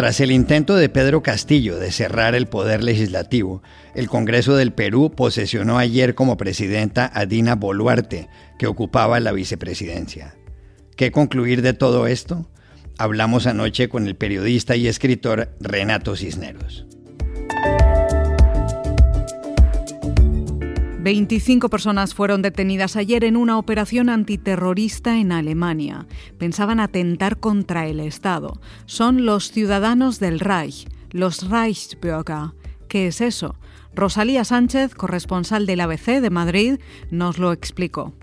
Tras el intento de Pedro Castillo de cerrar el poder legislativo, el Congreso del Perú posesionó ayer como presidenta a Dina Boluarte, que ocupaba la vicepresidencia. ¿Qué concluir de todo esto? Hablamos anoche con el periodista y escritor Renato Cisneros. 25 personas fueron detenidas ayer en una operación antiterrorista en Alemania. Pensaban atentar contra el Estado. Son los ciudadanos del Reich, los Reichsbürger. ¿Qué es eso? Rosalía Sánchez, corresponsal del ABC de Madrid, nos lo explicó.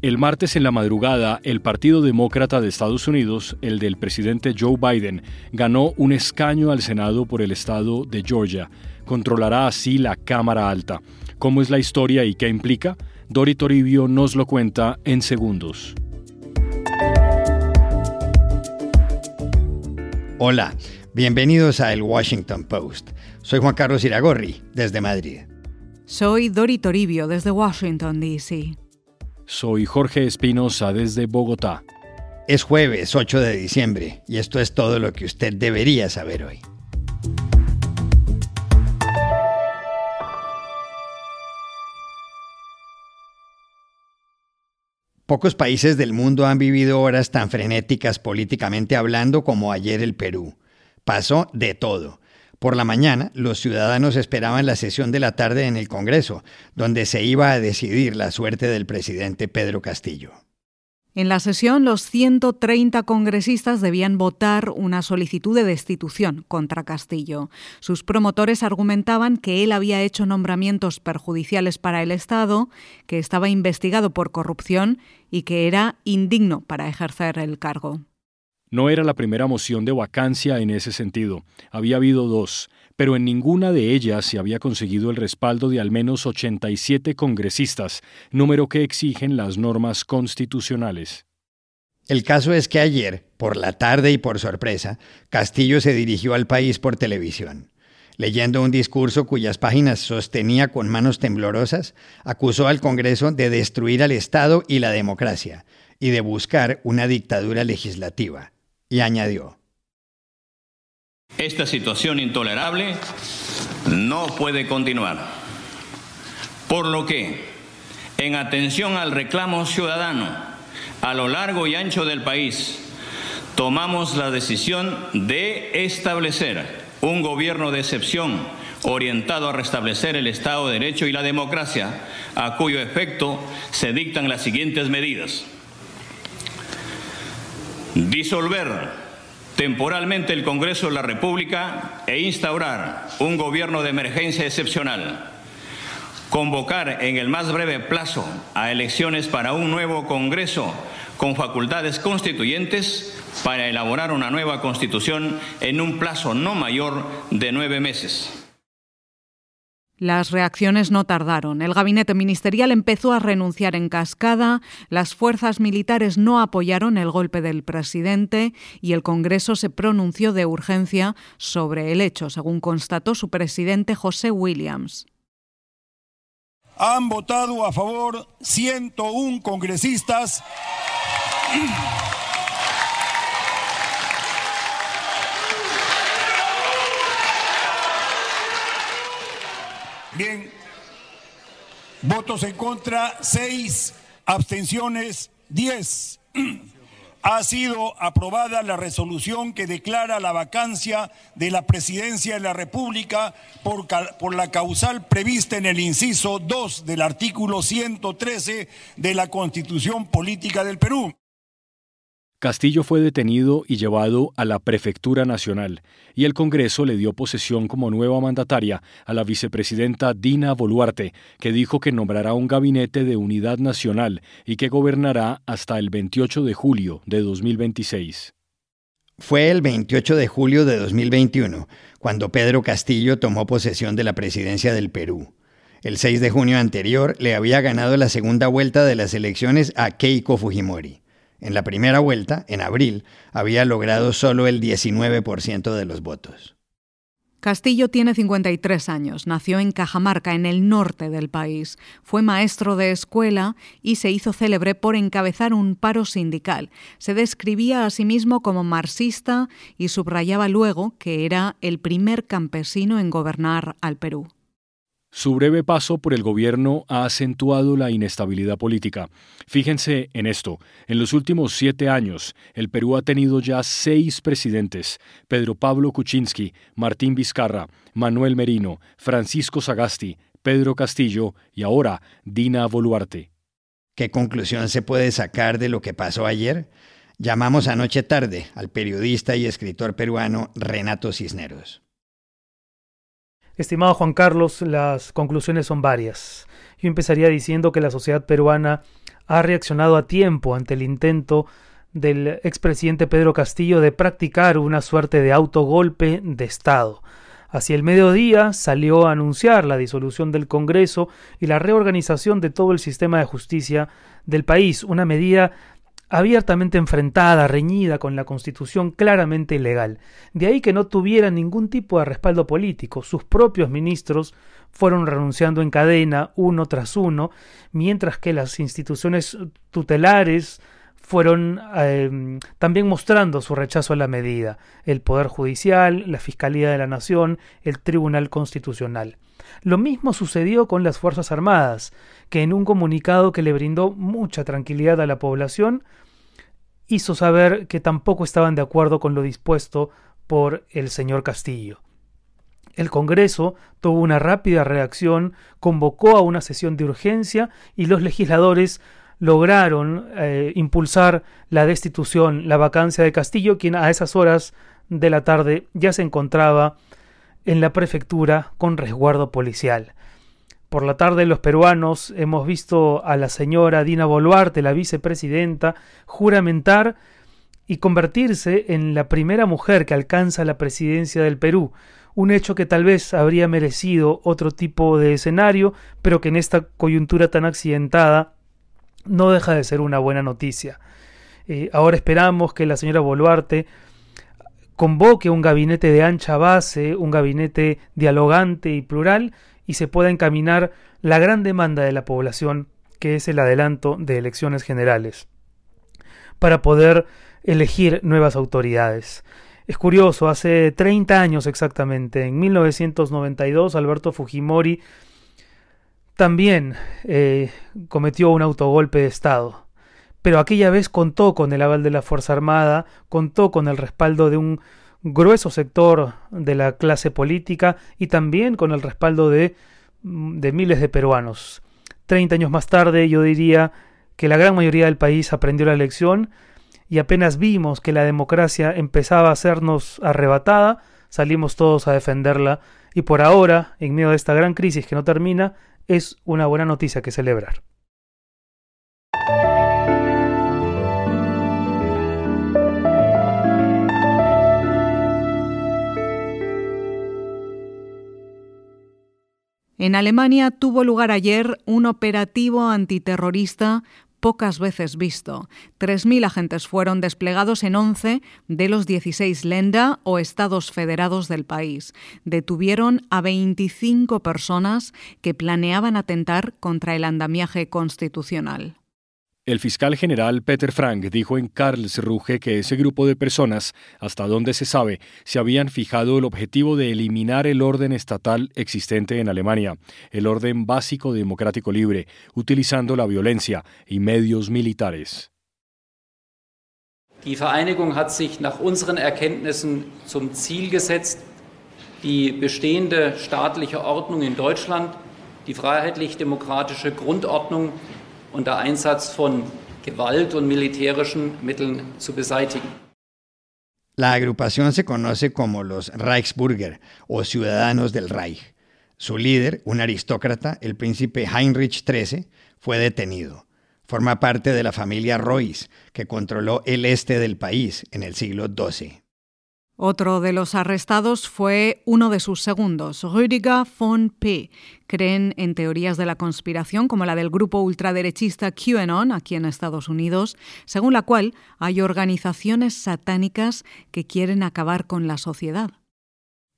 El martes en la madrugada, el Partido Demócrata de Estados Unidos, el del presidente Joe Biden, ganó un escaño al Senado por el estado de Georgia. Controlará así la Cámara Alta. ¿Cómo es la historia y qué implica? Dori Toribio nos lo cuenta en segundos. Hola, bienvenidos a El Washington Post. Soy Juan Carlos Iragorri, desde Madrid. Soy Dori Toribio, desde Washington, D.C. Soy Jorge Espinosa, desde Bogotá. Es jueves 8 de diciembre y esto es todo lo que usted debería saber hoy. Pocos países del mundo han vivido horas tan frenéticas políticamente hablando como ayer el Perú. Pasó de todo. Por la mañana, los ciudadanos esperaban la sesión de la tarde en el Congreso, donde se iba a decidir la suerte del presidente Pedro Castillo. En la sesión, los 130 congresistas debían votar una solicitud de destitución contra Castillo. Sus promotores argumentaban que él había hecho nombramientos perjudiciales para el Estado, que estaba investigado por corrupción y que era indigno para ejercer el cargo. No era la primera moción de vacancia en ese sentido. Había habido dos pero en ninguna de ellas se había conseguido el respaldo de al menos 87 congresistas, número que exigen las normas constitucionales. El caso es que ayer, por la tarde y por sorpresa, Castillo se dirigió al país por televisión. Leyendo un discurso cuyas páginas sostenía con manos temblorosas, acusó al Congreso de destruir al Estado y la democracia, y de buscar una dictadura legislativa. Y añadió, esta situación intolerable no puede continuar. Por lo que, en atención al reclamo ciudadano a lo largo y ancho del país, tomamos la decisión de establecer un gobierno de excepción orientado a restablecer el Estado de Derecho y la democracia, a cuyo efecto se dictan las siguientes medidas. Disolver temporalmente el Congreso de la República e instaurar un gobierno de emergencia excepcional. Convocar en el más breve plazo a elecciones para un nuevo Congreso con facultades constituyentes para elaborar una nueva constitución en un plazo no mayor de nueve meses. Las reacciones no tardaron. El gabinete ministerial empezó a renunciar en cascada, las fuerzas militares no apoyaron el golpe del presidente y el Congreso se pronunció de urgencia sobre el hecho, según constató su presidente José Williams. Han votado a favor 101 congresistas. Bien. Votos en contra, seis. Abstenciones, diez. Ha sido aprobada la resolución que declara la vacancia de la presidencia de la República por, por la causal prevista en el inciso 2 del artículo 113 de la Constitución Política del Perú. Castillo fue detenido y llevado a la Prefectura Nacional, y el Congreso le dio posesión como nueva mandataria a la vicepresidenta Dina Boluarte, que dijo que nombrará un gabinete de unidad nacional y que gobernará hasta el 28 de julio de 2026. Fue el 28 de julio de 2021 cuando Pedro Castillo tomó posesión de la presidencia del Perú. El 6 de junio anterior le había ganado la segunda vuelta de las elecciones a Keiko Fujimori. En la primera vuelta, en abril, había logrado solo el 19% de los votos. Castillo tiene 53 años, nació en Cajamarca, en el norte del país. Fue maestro de escuela y se hizo célebre por encabezar un paro sindical. Se describía a sí mismo como marxista y subrayaba luego que era el primer campesino en gobernar al Perú. Su breve paso por el gobierno ha acentuado la inestabilidad política. Fíjense en esto, en los últimos siete años, el Perú ha tenido ya seis presidentes, Pedro Pablo Kuczynski, Martín Vizcarra, Manuel Merino, Francisco Sagasti, Pedro Castillo y ahora Dina Boluarte. ¿Qué conclusión se puede sacar de lo que pasó ayer? Llamamos anoche tarde al periodista y escritor peruano Renato Cisneros. Estimado Juan Carlos, las conclusiones son varias. Yo empezaría diciendo que la sociedad peruana ha reaccionado a tiempo ante el intento del expresidente Pedro Castillo de practicar una suerte de autogolpe de Estado. Hacia el mediodía salió a anunciar la disolución del Congreso y la reorganización de todo el sistema de justicia del país, una medida abiertamente enfrentada, reñida con la Constitución claramente ilegal. De ahí que no tuviera ningún tipo de respaldo político. Sus propios ministros fueron renunciando en cadena, uno tras uno, mientras que las instituciones tutelares fueron em, también mostrando su rechazo a la medida, el Poder Judicial, la Fiscalía de la Nación, el Tribunal Constitucional. Lo mismo sucedió con las Fuerzas Armadas, que en un comunicado que le brindó mucha tranquilidad a la población, hizo saber que tampoco estaban de acuerdo con lo dispuesto por el señor Castillo. El Congreso tuvo una rápida reacción, convocó a una sesión de urgencia y los legisladores lograron eh, impulsar la destitución, la vacancia de Castillo, quien a esas horas de la tarde ya se encontraba en la prefectura con resguardo policial. Por la tarde los peruanos hemos visto a la señora Dina Boluarte, la vicepresidenta, juramentar y convertirse en la primera mujer que alcanza la presidencia del Perú, un hecho que tal vez habría merecido otro tipo de escenario, pero que en esta coyuntura tan accidentada no deja de ser una buena noticia. Eh, ahora esperamos que la señora Boluarte convoque un gabinete de ancha base, un gabinete dialogante y plural, y se pueda encaminar la gran demanda de la población, que es el adelanto de elecciones generales, para poder elegir nuevas autoridades. Es curioso, hace 30 años exactamente, en 1992, Alberto Fujimori también eh, cometió un autogolpe de Estado, pero aquella vez contó con el aval de la Fuerza Armada, contó con el respaldo de un grueso sector de la clase política y también con el respaldo de, de miles de peruanos. Treinta años más tarde yo diría que la gran mayoría del país aprendió la lección y apenas vimos que la democracia empezaba a sernos arrebatada, salimos todos a defenderla y por ahora, en medio de esta gran crisis que no termina, es una buena noticia que celebrar. En Alemania tuvo lugar ayer un operativo antiterrorista pocas veces visto. 3.000 agentes fueron desplegados en 11 de los 16 Länder o estados federados del país. Detuvieron a 25 personas que planeaban atentar contra el andamiaje constitucional. El fiscal general Peter Frank dijo en Karlsruhe que ese grupo de personas, hasta donde se sabe, se habían fijado el objetivo de eliminar el orden estatal existente en Alemania, el orden básico democrático libre, utilizando la violencia y medios militares. Die Vereinigung hat sich nach unseren Erkenntnissen zum Ziel gesetzt, die bestehende staatliche Ordnung in Deutschland, die freiheitlich-demokratische Grundordnung unter Einsatz von Gewalt und militärischen Mitteln zu beseitigen. La agrupación se conoce como los Reichsbürger o Ciudadanos del Reich. Su líder, un aristócrata, el príncipe Heinrich XIII, fue detenido. Forma parte de la familia Royce, que controló el este del país en el siglo XII. Otro de los arrestados fue uno de sus segundos, Rüdiger von P. Creen en teorías de la conspiración como la del grupo ultraderechista QAnon aquí en Estados Unidos, según la cual hay organizaciones satánicas que quieren acabar con la sociedad.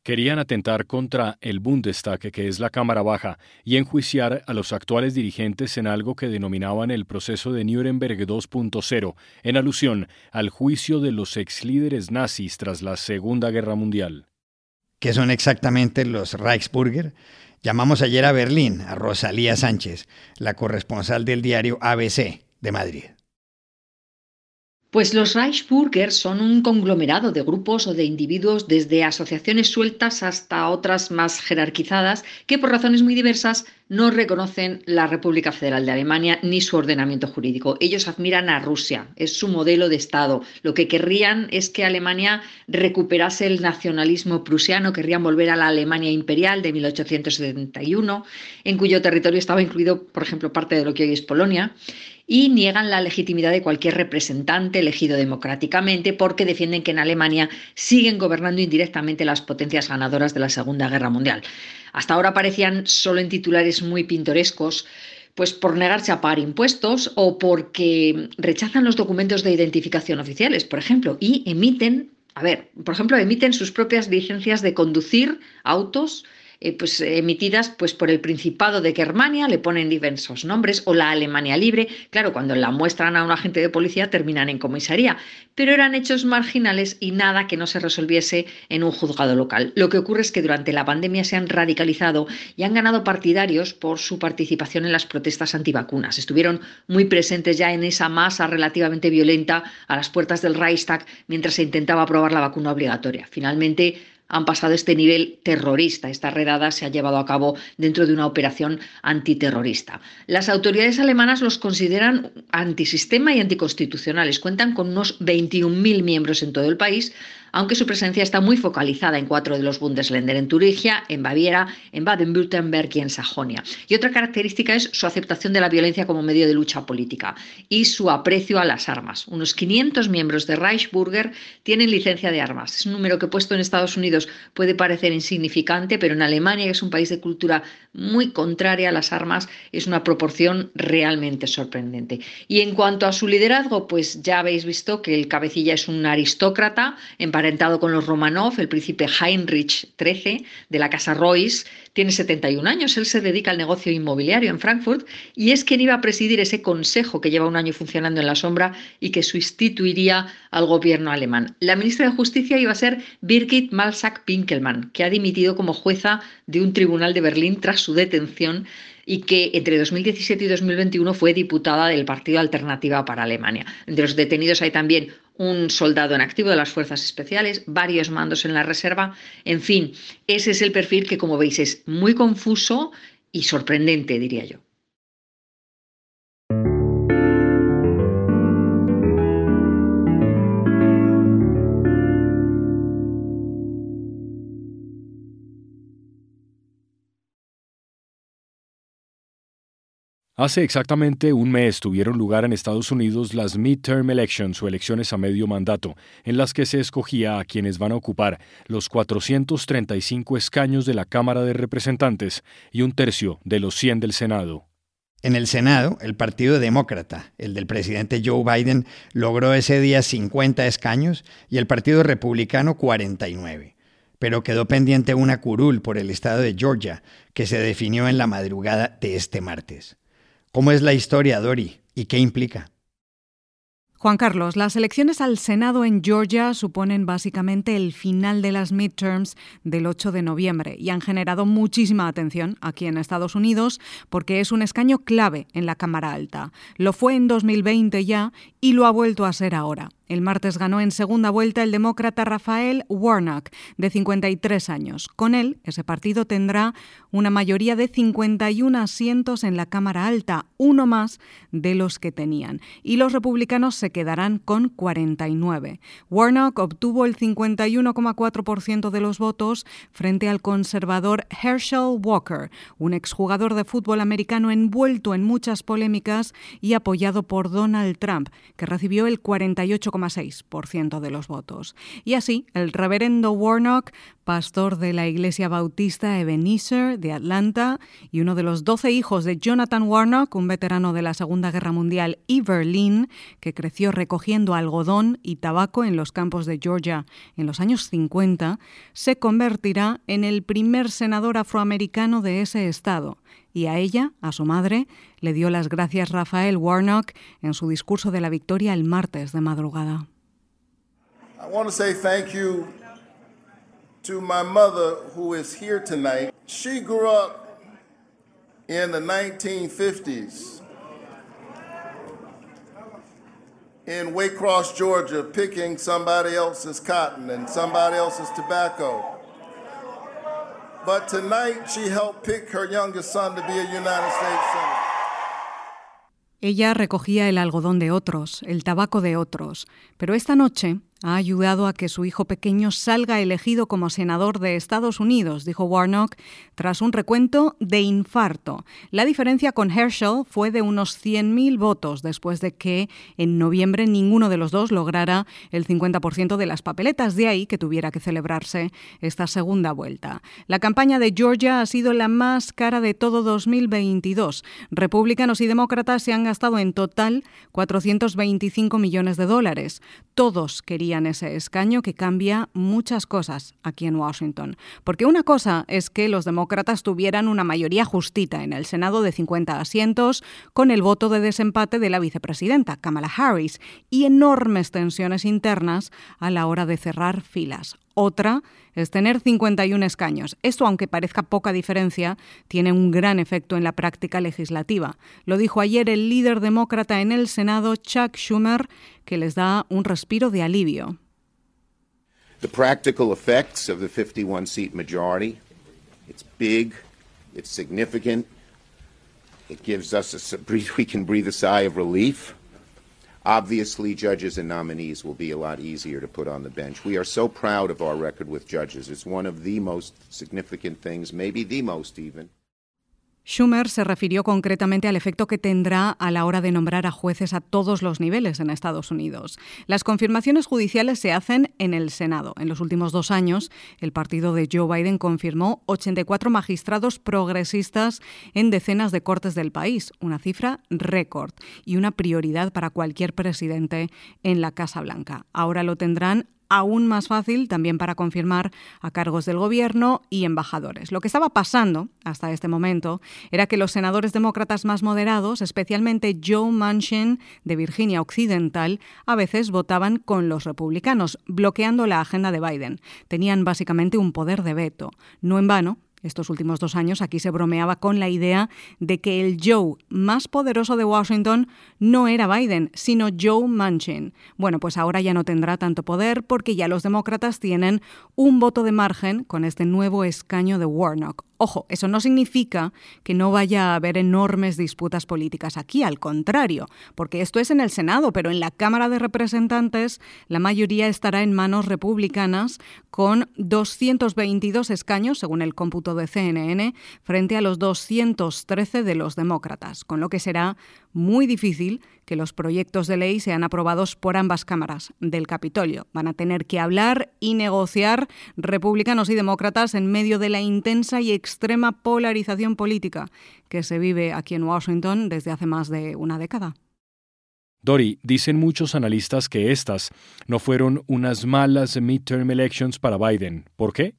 Querían atentar contra el Bundestag, que es la Cámara Baja, y enjuiciar a los actuales dirigentes en algo que denominaban el proceso de Nuremberg 2.0, en alusión al juicio de los ex líderes nazis tras la Segunda Guerra Mundial. ¿Qué son exactamente los Reichsburger? Llamamos ayer a Berlín a Rosalía Sánchez, la corresponsal del diario ABC de Madrid. Pues los Reichsburger son un conglomerado de grupos o de individuos desde asociaciones sueltas hasta otras más jerarquizadas que por razones muy diversas no reconocen la República Federal de Alemania ni su ordenamiento jurídico. Ellos admiran a Rusia, es su modelo de Estado. Lo que querrían es que Alemania recuperase el nacionalismo prusiano, querrían volver a la Alemania imperial de 1871, en cuyo territorio estaba incluido, por ejemplo, parte de lo que hoy es Polonia y niegan la legitimidad de cualquier representante elegido democráticamente porque defienden que en Alemania siguen gobernando indirectamente las potencias ganadoras de la Segunda Guerra Mundial. Hasta ahora parecían solo en titulares muy pintorescos, pues por negarse a pagar impuestos o porque rechazan los documentos de identificación oficiales, por ejemplo, y emiten, a ver, por ejemplo, emiten sus propias licencias de conducir autos eh, pues, emitidas pues, por el Principado de Germania, le ponen diversos nombres, o la Alemania Libre, claro, cuando la muestran a un agente de policía terminan en comisaría, pero eran hechos marginales y nada que no se resolviese en un juzgado local. Lo que ocurre es que durante la pandemia se han radicalizado y han ganado partidarios por su participación en las protestas antivacunas. Estuvieron muy presentes ya en esa masa relativamente violenta a las puertas del Reichstag mientras se intentaba aprobar la vacuna obligatoria. Finalmente, han pasado este nivel terrorista. Esta redada se ha llevado a cabo dentro de una operación antiterrorista. Las autoridades alemanas los consideran antisistema y anticonstitucionales. Cuentan con unos 21.000 miembros en todo el país, aunque su presencia está muy focalizada en cuatro de los Bundesländer, en Turingia, en Baviera, en Baden-Württemberg y en Sajonia. Y otra característica es su aceptación de la violencia como medio de lucha política y su aprecio a las armas. Unos 500 miembros de Reichsburger tienen licencia de armas. Es un número que puesto en Estados Unidos puede parecer insignificante, pero en Alemania, que es un país de cultura muy contraria a las armas, es una proporción realmente sorprendente. Y en cuanto a su liderazgo, pues ya habéis visto que el cabecilla es un aristócrata, en emparentado con los Romanov, el príncipe Heinrich XIII de la casa Royce, tiene 71 años. Él se dedica al negocio inmobiliario en Frankfurt y es quien iba a presidir ese consejo que lleva un año funcionando en la sombra y que sustituiría al gobierno alemán. La ministra de Justicia iba a ser Birgit Malsack-Pinkelmann, que ha dimitido como jueza de un tribunal de Berlín tras su detención y que entre 2017 y 2021 fue diputada del Partido Alternativa para Alemania. Entre los detenidos hay también un soldado en activo de las Fuerzas Especiales, varios mandos en la reserva, en fin, ese es el perfil que como veis es muy confuso y sorprendente, diría yo. Hace exactamente un mes tuvieron lugar en Estados Unidos las midterm elections o elecciones a medio mandato, en las que se escogía a quienes van a ocupar los 435 escaños de la Cámara de Representantes y un tercio de los 100 del Senado. En el Senado, el Partido Demócrata, el del presidente Joe Biden, logró ese día 50 escaños y el Partido Republicano 49 pero quedó pendiente una curul por el estado de Georgia, que se definió en la madrugada de este martes. ¿Cómo es la historia, Dori? ¿Y qué implica? Juan Carlos, las elecciones al Senado en Georgia suponen básicamente el final de las midterms del 8 de noviembre y han generado muchísima atención aquí en Estados Unidos porque es un escaño clave en la Cámara Alta. Lo fue en 2020 ya y lo ha vuelto a ser ahora. El martes ganó en segunda vuelta el demócrata Rafael Warnock, de 53 años. Con él, ese partido tendrá una mayoría de 51 asientos en la Cámara Alta, uno más de los que tenían. Y los republicanos se quedarán con 49. Warnock obtuvo el 51,4% de los votos frente al conservador Herschel Walker, un exjugador de fútbol americano envuelto en muchas polémicas y apoyado por Donald Trump, que recibió el 48 8,6% de los votos. Y así, el reverendo Warnock, pastor de la Iglesia Bautista Ebenezer de Atlanta y uno de los doce hijos de Jonathan Warnock, un veterano de la Segunda Guerra Mundial, y Berlin, que creció recogiendo algodón y tabaco en los campos de Georgia en los años 50, se convertirá en el primer senador afroamericano de ese estado y a ella, a su madre, le dio las gracias Rafael Warnock en su discurso de la victoria el martes de madrugada. I want to say thank you to my mother who is here tonight. She grew up in the 1950s in Waycross, Georgia, picking somebody else's cotton and somebody else's tobacco. But tonight she helped pick her youngest son to be a United States Senator. Ella recogía el algodón de otros, el tabaco de otros, pero esta noche ha ayudado a que su hijo pequeño salga elegido como senador de Estados Unidos, dijo Warnock, tras un recuento de infarto. La diferencia con Herschel fue de unos 100.000 votos, después de que en noviembre ninguno de los dos lograra el 50% de las papeletas, de ahí que tuviera que celebrarse esta segunda vuelta. La campaña de Georgia ha sido la más cara de todo 2022. Republicanos y demócratas se han gastado en total 425 millones de dólares. Todos querían en ese escaño que cambia muchas cosas aquí en Washington. Porque una cosa es que los demócratas tuvieran una mayoría justita en el Senado de 50 asientos con el voto de desempate de la vicepresidenta, Kamala Harris, y enormes tensiones internas a la hora de cerrar filas. Otra es tener 51 escaños. Esto, aunque parezca poca diferencia, tiene un gran efecto en la práctica legislativa. Lo dijo ayer el líder demócrata en el Senado, Chuck Schumer, que les da un respiro de alivio. The practical effects of the 51 seat majority, it's big, it's significant. It gives us a we can breathe a sigh of relief. Obviously, judges and nominees will be a lot easier to put on the bench. We are so proud of our record with judges. It's one of the most significant things, maybe the most even. Schumer se refirió concretamente al efecto que tendrá a la hora de nombrar a jueces a todos los niveles en Estados Unidos. Las confirmaciones judiciales se hacen en el Senado. En los últimos dos años, el partido de Joe Biden confirmó 84 magistrados progresistas en decenas de cortes del país, una cifra récord y una prioridad para cualquier presidente en la Casa Blanca. Ahora lo tendrán aún más fácil también para confirmar a cargos del gobierno y embajadores. Lo que estaba pasando hasta este momento era que los senadores demócratas más moderados, especialmente Joe Manchin de Virginia Occidental, a veces votaban con los republicanos, bloqueando la agenda de Biden. Tenían básicamente un poder de veto. No en vano, estos últimos dos años aquí se bromeaba con la idea de que el Joe más poderoso de Washington no era Biden, sino Joe Manchin. Bueno, pues ahora ya no tendrá tanto poder porque ya los demócratas tienen un voto de margen con este nuevo escaño de Warnock. Ojo, eso no significa que no vaya a haber enormes disputas políticas aquí, al contrario, porque esto es en el Senado, pero en la Cámara de Representantes la mayoría estará en manos republicanas con 222 escaños, según el cómputo de CNN, frente a los 213 de los demócratas, con lo que será muy difícil que los proyectos de ley sean aprobados por ambas cámaras del Capitolio. Van a tener que hablar y negociar republicanos y demócratas en medio de la intensa y extrema polarización política que se vive aquí en Washington desde hace más de una década. Dori, dicen muchos analistas que estas no fueron unas malas midterm elections para Biden. ¿Por qué?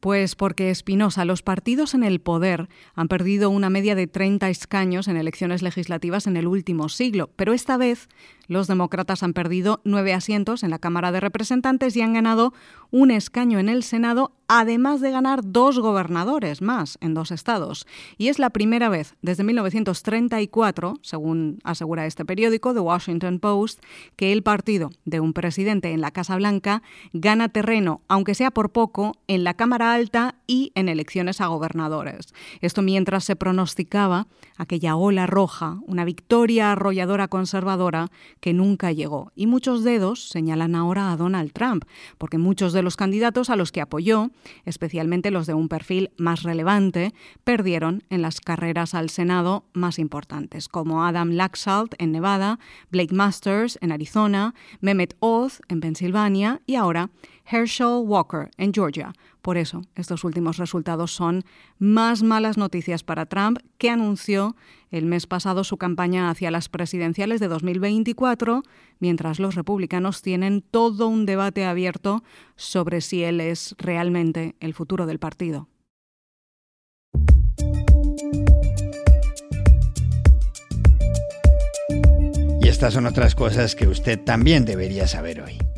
Pues porque Espinosa, los partidos en el poder han perdido una media de 30 escaños en elecciones legislativas en el último siglo, pero esta vez los demócratas han perdido nueve asientos en la Cámara de Representantes y han ganado un escaño en el Senado, además de ganar dos gobernadores más en dos estados. Y es la primera vez desde 1934, según asegura este periódico, The Washington Post, que el partido de un presidente en la Casa Blanca gana terreno, aunque sea por poco, en la Cámara Alta y en elecciones a gobernadores. Esto mientras se pronosticaba aquella ola roja, una victoria arrolladora conservadora que nunca llegó. Y muchos dedos señalan ahora a Donald Trump, porque muchos de los candidatos a los que apoyó, especialmente los de un perfil más relevante, perdieron en las carreras al Senado más importantes, como Adam Laxalt en Nevada, Blake Masters en Arizona, Mehmet Oz en Pensilvania y ahora Herschel Walker en Georgia. Por eso, estos últimos resultados son más malas noticias para Trump, que anunció el mes pasado su campaña hacia las presidenciales de 2024, mientras los republicanos tienen todo un debate abierto sobre si él es realmente el futuro del partido. Y estas son otras cosas que usted también debería saber hoy.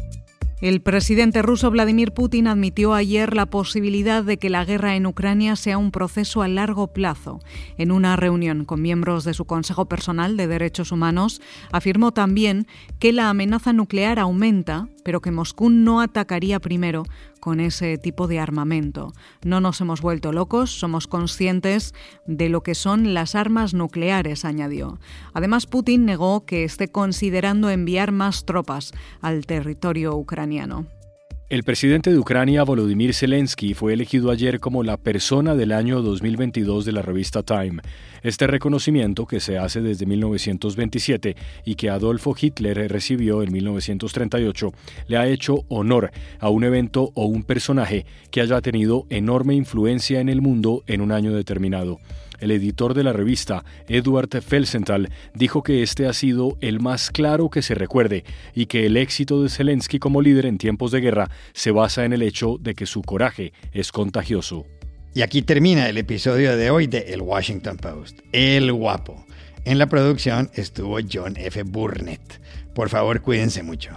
El presidente ruso Vladimir Putin admitió ayer la posibilidad de que la guerra en Ucrania sea un proceso a largo plazo. En una reunión con miembros de su Consejo Personal de Derechos Humanos, afirmó también que la amenaza nuclear aumenta, pero que Moscú no atacaría primero con ese tipo de armamento. No nos hemos vuelto locos, somos conscientes de lo que son las armas nucleares, añadió. Además, Putin negó que esté considerando enviar más tropas al territorio ucraniano. El presidente de Ucrania, Volodymyr Zelensky, fue elegido ayer como la persona del año 2022 de la revista Time. Este reconocimiento, que se hace desde 1927 y que Adolfo Hitler recibió en 1938, le ha hecho honor a un evento o un personaje que haya tenido enorme influencia en el mundo en un año determinado. El editor de la revista, Edward Felsenthal, dijo que este ha sido el más claro que se recuerde y que el éxito de Zelensky como líder en tiempos de guerra se basa en el hecho de que su coraje es contagioso. Y aquí termina el episodio de hoy de El Washington Post. El guapo. En la producción estuvo John F. Burnett. Por favor, cuídense mucho